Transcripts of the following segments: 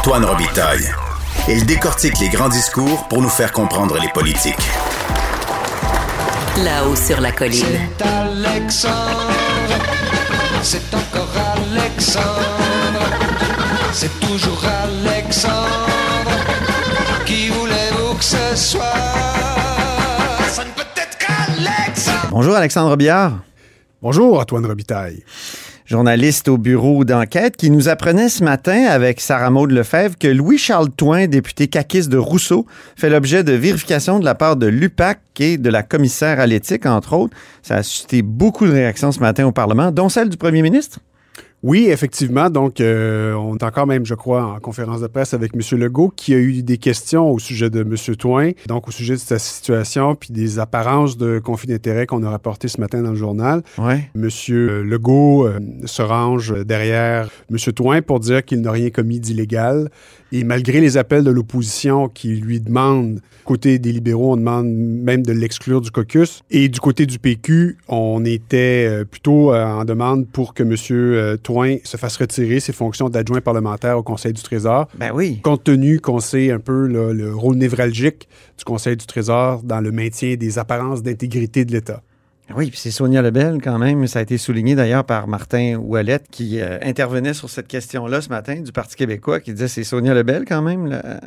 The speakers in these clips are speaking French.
Antoine Robitaille. Il décortique les grands discours pour nous faire comprendre les politiques. Là-haut sur la colline. C'est Alexandre. C'est encore Alexandre. C'est toujours Alexandre. Qui voulez-vous que ce soit? Ça ne peut être qu'Alexandre. Bonjour Alexandre Biard, Bonjour, Antoine Robitaille. Journaliste au bureau d'enquête, qui nous apprenait ce matin avec Sarah Maud Lefebvre que Louis-Charles Toin, député caquiste de Rousseau, fait l'objet de vérification de la part de l'UPAC et de la commissaire à l'éthique, entre autres. Ça a suscité beaucoup de réactions ce matin au Parlement, dont celle du premier ministre. Oui, effectivement. Donc, euh, on est encore même, je crois, en conférence de presse avec M. Legault, qui a eu des questions au sujet de M. Toin, donc au sujet de sa situation, puis des apparences de conflit d'intérêts qu'on a rapporté ce matin dans le journal. Ouais. M. Legault euh, se range derrière M. Toin pour dire qu'il n'a rien commis d'illégal. Et malgré les appels de l'opposition qui lui demandent, côté des libéraux, on demande même de l'exclure du caucus. Et du côté du PQ, on était euh, plutôt euh, en demande pour que M. Toin se fasse retirer ses fonctions d'adjoint parlementaire au Conseil du Trésor. Ben oui. Compte tenu qu'on sait un peu le rôle névralgique du Conseil du Trésor dans le maintien des apparences d'intégrité de l'État. Oui, c'est Sonia Lebel quand même. Ça a été souligné d'ailleurs par Martin Ouellette qui euh, intervenait sur cette question-là ce matin du Parti québécois, qui disait c'est Sonia Lebel quand même, la-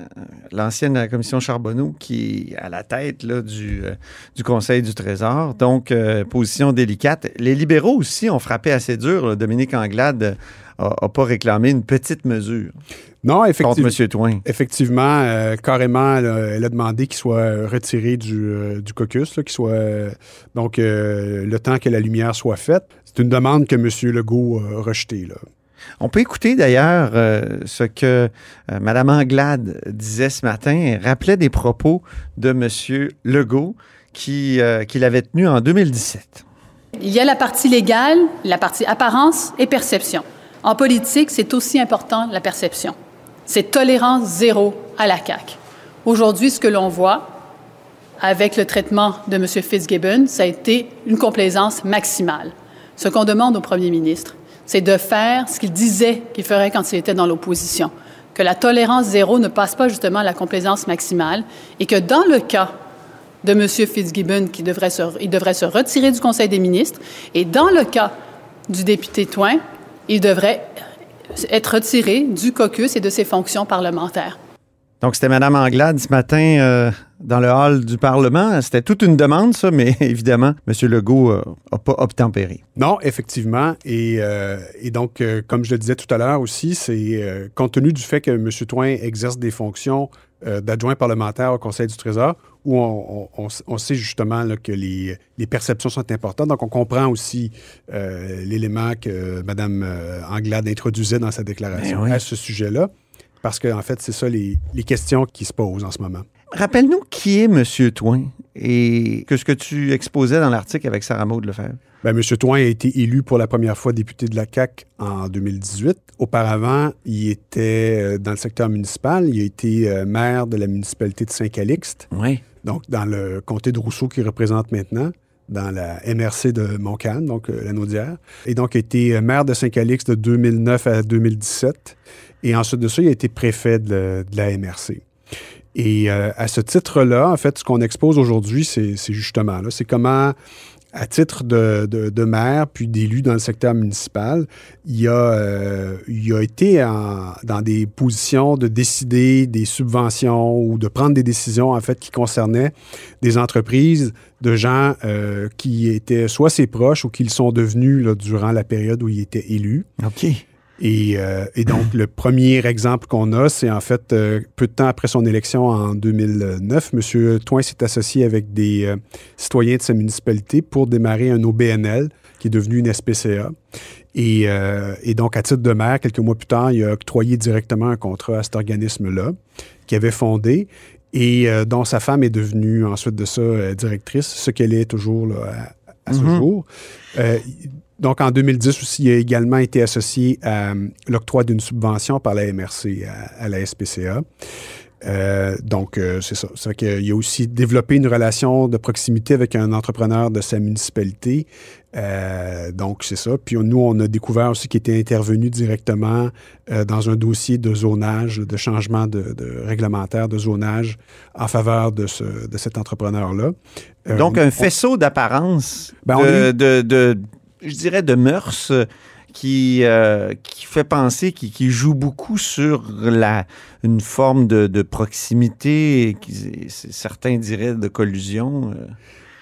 l'ancienne la commission Charbonneau, qui est à la tête là, du, euh, du Conseil du Trésor. Donc, euh, position délicate. Les libéraux aussi ont frappé assez dur. là. Dominique Anglade n'a pas réclamé une petite mesure Non, contre effectivement. M. Toin. Effectivement, euh, carrément, elle a, elle a demandé qu'il soit euh, retiré du, euh, du caucus, qu'il soit euh, donc euh, le temps que la lumière soit faite. C'est une demande que M. Legault a rejetée. Là. On peut écouter d'ailleurs euh, ce que euh, Mme Anglade disait ce matin. Elle rappelait des propos de M. Legault qui, euh, qu'il avait tenus en 2017. Il y a la partie légale, la partie apparence et perception. En politique, c'est aussi important la perception. C'est tolérance zéro à la CAQ. Aujourd'hui, ce que l'on voit avec le traitement de M. Fitzgibbon, ça a été une complaisance maximale. Ce qu'on demande au premier ministre, c'est de faire ce qu'il disait qu'il ferait quand il était dans l'opposition. Que la tolérance zéro ne passe pas justement à la complaisance maximale et que dans le cas de M. Fitzgibbon il devrait se retirer du Conseil des ministres. Et dans le cas du député Toin, il devrait être retiré du caucus et de ses fonctions parlementaires. Donc, c'était Mme Anglade ce matin euh, dans le hall du Parlement. C'était toute une demande, ça, mais évidemment, M. Legault n'a pas obtempéré. Non, effectivement. Et, euh, et donc, euh, comme je le disais tout à l'heure aussi, c'est euh, compte tenu du fait que M. Toin exerce des fonctions euh, d'adjoint parlementaire au Conseil du Trésor, où on, on- sait justement là, que les, les perceptions sont importantes. Donc, on comprend aussi euh, l'élément que Mme euh, Anglade introduisait dans sa déclaration Ben oui. à ce sujet-là, parce qu'en fait, c'est ça les, les questions qui se posent en ce moment. Rappelle-nous qui est M. Toin et que ce que tu exposais dans l'article avec Sarah Maud Lefebvre. Ben, M. Toin a été élu pour la première fois député de la CAQ en 2018. Auparavant, il était euh, dans le secteur municipal. Il a été euh, maire de la municipalité de Saint-Calixte, Oui. donc dans le comté de Rousseau qu'il représente maintenant, dans la MRC de Montcalm, donc euh, la Naudière. Et donc, il a été maire de Saint-Calixte de 2009 à 2017. Et ensuite de ça, il a été préfet de, de la MRC. Et euh, à ce titre-là, en fait, ce qu'on expose aujourd'hui, c'est justement c'est comment, à titre de, de, maire puis d'élu dans le secteur municipal, il a, euh, il a été dans des positions de décider des subventions ou de prendre des décisions, en fait, qui concernaient des entreprises de gens euh, qui étaient soit ses proches ou qui le sont devenus là, durant la période où il était élu. OK. Et, euh, et donc, le premier exemple qu'on a, c'est en fait, euh, peu de temps après son élection en 2009, M. Toin s'est associé avec des euh, citoyens de sa municipalité pour démarrer un OBNL qui est devenu une SPCA. Et, et donc, à titre de maire, quelques mois plus tard, il a octroyé directement un contrat à cet organisme-là qu'il avait fondé et dont sa femme est devenue ensuite de ça directrice, ce qu'elle est toujours là, à, à ce Mhm. jour. Euh, donc, en 2010 aussi, il a également été associé à euh, l'octroi d'une subvention par la MRC à, à la SPCA. Euh, donc, euh, c'est ça. C'est vrai qu'il a aussi développé une relation de proximité avec un entrepreneur de sa municipalité. Euh, donc, c'est ça. Puis nous, on a découvert aussi qu'il était intervenu directement dans un dossier de zonage, de changement de, de réglementaire de zonage en faveur de, ce, de cet entrepreneur-là. Donc, un faisceau d'apparence, Ben, de- je dirais, de mœurs euh, qui, euh, qui fait penser, qui, qui joue beaucoup sur la, une forme de, de proximité, qui, certains diraient de collusion. euh.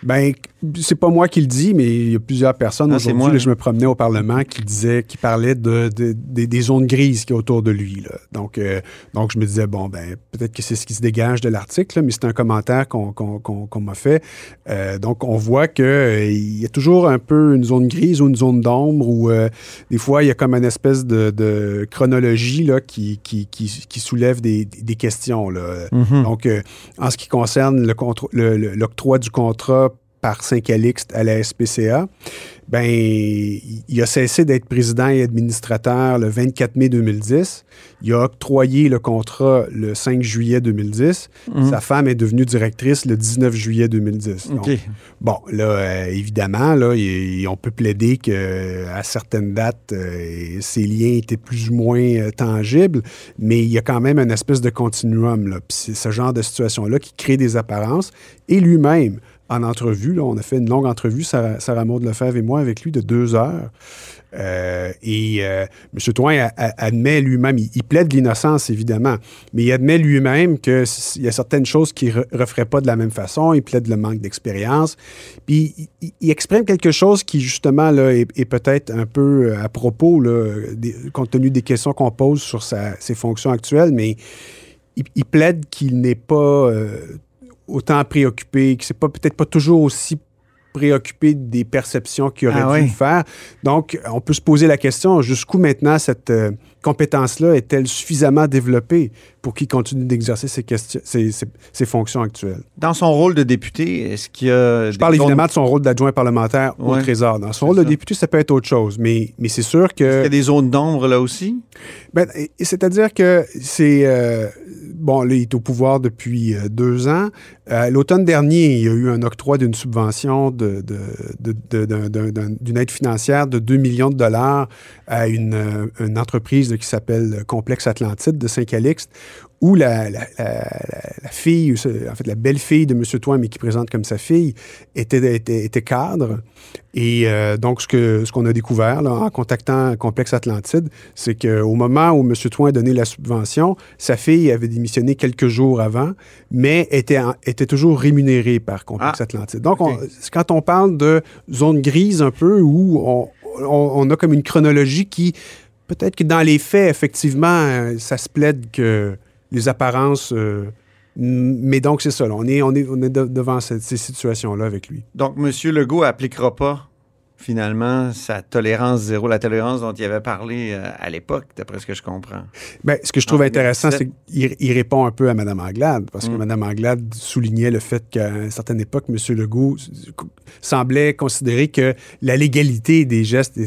Ben, c'est pas moi qui le dis, mais il y a plusieurs personnes Ah, aujourd'hui. je me promenais au Parlement qui disaient, qui parlaient de, de- des- des zones grises a autour de lui. là. Donc, euh, donc, je me disais, bon, ben, peut-être que c'est ce qui se dégage de l'article, mais c'est un commentaire qu'on qu'on- qu'on m'a fait. Euh, donc, on voit qu'il y a toujours un peu une zone grise ou une zone d'ombre où euh, des fois, il y a comme une espèce de, chronologie là, qui, qui, qui, qui soulève des, des questions. Là. Mhm. Donc, euh, en ce qui concerne le contr- le- le- l'octroi du contrat par Saint-Calixte à la SPCA, ben, il a cessé d'être président et administrateur le 24 mai 2010. Il a octroyé le contrat le 5 juillet 2010. Mhm. Sa femme est devenue directrice le 19 juillet 2010. Donc, OK. Bon, là, euh, évidemment, là, on peut plaider qu'à certaines dates, euh, ces liens étaient plus ou moins euh, tangibles, mais il y a quand même une espèce de continuum. C'est ce genre de situation-là qui crée des apparences. Et lui-même, en entrevue, on a fait une longue entrevue, Sarah, Sarah Maud Lefebvre et moi, avec lui de deux heures. Euh, et euh, M. Toin admet lui-même, il, plaide l'innocence évidemment, mais il admet lui-même qu'il y a certaines choses qu'il ne referait pas de la même façon. Il plaide le manque d'expérience. Puis il, exprime quelque chose qui, justement, là, est, peut-être un peu euh, à propos, là, compte tenu des questions qu'on pose sur sa- ses fonctions actuelles, mais il, plaide qu'il n'est pas autant préoccupé, que c'est pas peut-être pas toujours aussi préoccupé des perceptions qu'il aurait Ah dû oui. faire. Donc, on peut se poser la question, jusqu'où maintenant cette euh, compétence-là est-elle suffisamment développée pour qu'il continue d'exercer ses, questions- ses- ses- ses fonctions actuelles? Dans son rôle de député, est-ce qu'il y a. Je parle évidemment de son rôle d'adjoint parlementaire au. Trésor. Dans son rôle de député, ça peut être autre chose, mais, mais c'est sûr Il y que... a des zones d'ombre là aussi? Ben, C'est-à-dire que c'est... euh, bon, là, il est au pouvoir depuis euh, deux ans. Euh, L'automne dernier, il y a eu un octroi d'une subvention d'une aide financière de 2 millions de dollars à une, euh, une entreprise qui s'appelle Complexe Atlantide de Saint-Calixte, où la, la- la- la- la fille, en fait la belle-fille de M. Toin, mais qui présente comme sa fille, était, était, était cadre. Et euh, donc, ce qu'on a découvert là, en contactant Complexe Atlantide, c'est qu'au moment où M. Toin a donné la subvention, sa fille avait démissionné quelques jours avant, mais était, en- était toujours rémunérée par Complexe Ah, Atlantide. Donc, on- quand on parle de zone grise un peu, où on, on- on a comme une chronologie qui, peut-être que dans les faits, effectivement, euh, ça se plaide que les apparences... euh, mais donc, c'est ça. on est, on est, on est de- devant cette- ces situations-là avec lui. Donc, M. Legault appliquera pas, finalement, sa tolérance zéro, la tolérance dont il avait parlé euh, à l'époque, d'après ce que je comprends. Ben, ce que je trouve En intéressant, 2017. c'est qu'il il répond un peu à Mme Anglade, parce que Mm. Mme Anglade soulignait le fait qu'à une certaine époque, M. Legault semblait considérer que la légalité des gestes,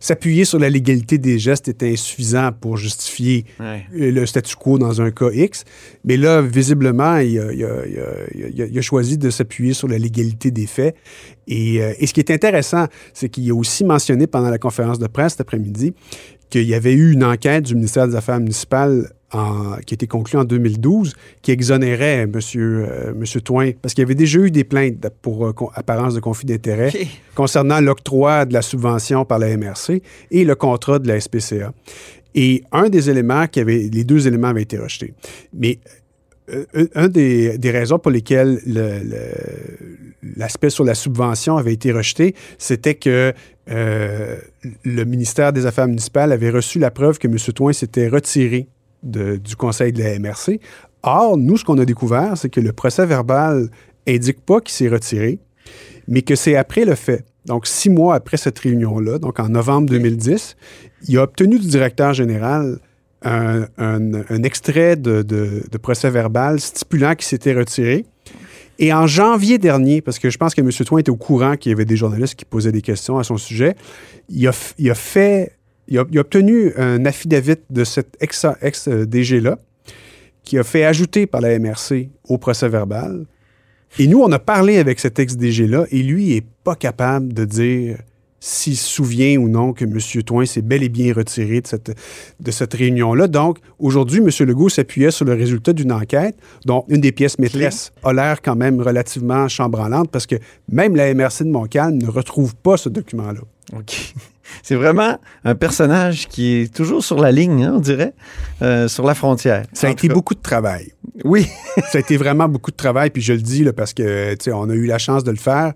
s'appuyer sur la légalité des gestes était insuffisant pour justifier Ouais. euh, le statu quo dans un cas X. Mais là, visiblement, il a, il a- il a- il a- il a choisi de s'appuyer sur la légalité des faits. Et, euh, et ce qui est intéressant, c'est qu'il a aussi mentionné pendant la conférence de presse cet après-midi qu'il y avait eu une enquête du ministère des Affaires municipales en- qui a été conclue en 2012 qui exonérait M. Monsieur, monsieur Toin, parce qu'il y avait déjà eu des plaintes pour euh, apparence de conflit d'intérêt concernant l'octroi de la subvention par la MRC et le contrat de la SPCA. Et un des éléments qui avait, les deux éléments avaient été rejetés. Mais un- un des, des raisons pour lesquelles le- le- l'aspect sur la subvention avait été rejeté, c'était que euh, le ministère des Affaires municipales avait reçu la preuve que M. Toin s'était retiré du conseil de la MRC. Or, nous, ce qu'on a découvert, c'est que le procès verbal indique pas qu'il s'est retiré, mais que c'est après le fait. Donc, six mois après cette réunion-là, donc en novembre 2010, il a obtenu du directeur général un, extrait de, procès verbal stipulant qu'il s'était retiré. Et en janvier dernier, parce que je pense que M. Toin était au courant qu'il y avait des journalistes qui posaient des questions à son sujet, il a, il fait, il a, il obtenu un affidavit de cet ex-DG-là qui a fait ajouter par la MRC au procès verbal. Et nous, on a parlé avec cet ex-DG-là et lui est pas capable de dire s'il se souvient ou non que M. Toin s'est bel et bien retiré de cette, de cette réunion-là. Donc, aujourd'hui, M. Legault s'appuyait sur le résultat d'une enquête dont une des pièces maîtresses a l'air quand même relativement chambranlante parce que même la MRC de Montcalm ne retrouve pas ce document-là. OK. C'est vraiment un personnage qui est toujours sur la ligne, hein, on dirait, euh, sur la frontière. Ça a été cas. beaucoup de travail. Oui. ça a été vraiment beaucoup de travail, puis je le dis là, parce que on a eu la chance de le faire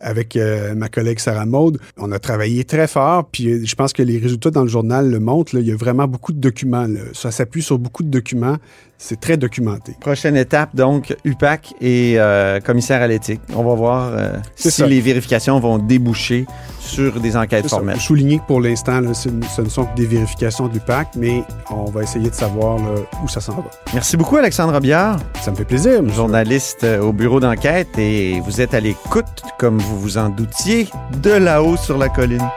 avec euh, ma collègue Sarah Maude. On a travaillé très fort, puis euh, je pense que les résultats dans le journal le montrent. là. il y a vraiment beaucoup de documents. là. Ça s'appuie sur beaucoup de documents. C'est très documenté. Prochaine étape, donc, UPAC et euh, commissaire à l'éthique. On va voir si ça. les vérifications vont déboucher sur des enquêtes formelles. Souligner que pour l'instant, ce, ce ne sont que des vérifications du PAC, mais on va essayer de savoir là, où ça s'en va. Merci beaucoup, Alexandre Biard, Ça me fait plaisir. monsieur. journaliste euh, au bureau d'enquête, et vous êtes à l'écoute, comme vous vous en doutiez, de là-haut sur la colline.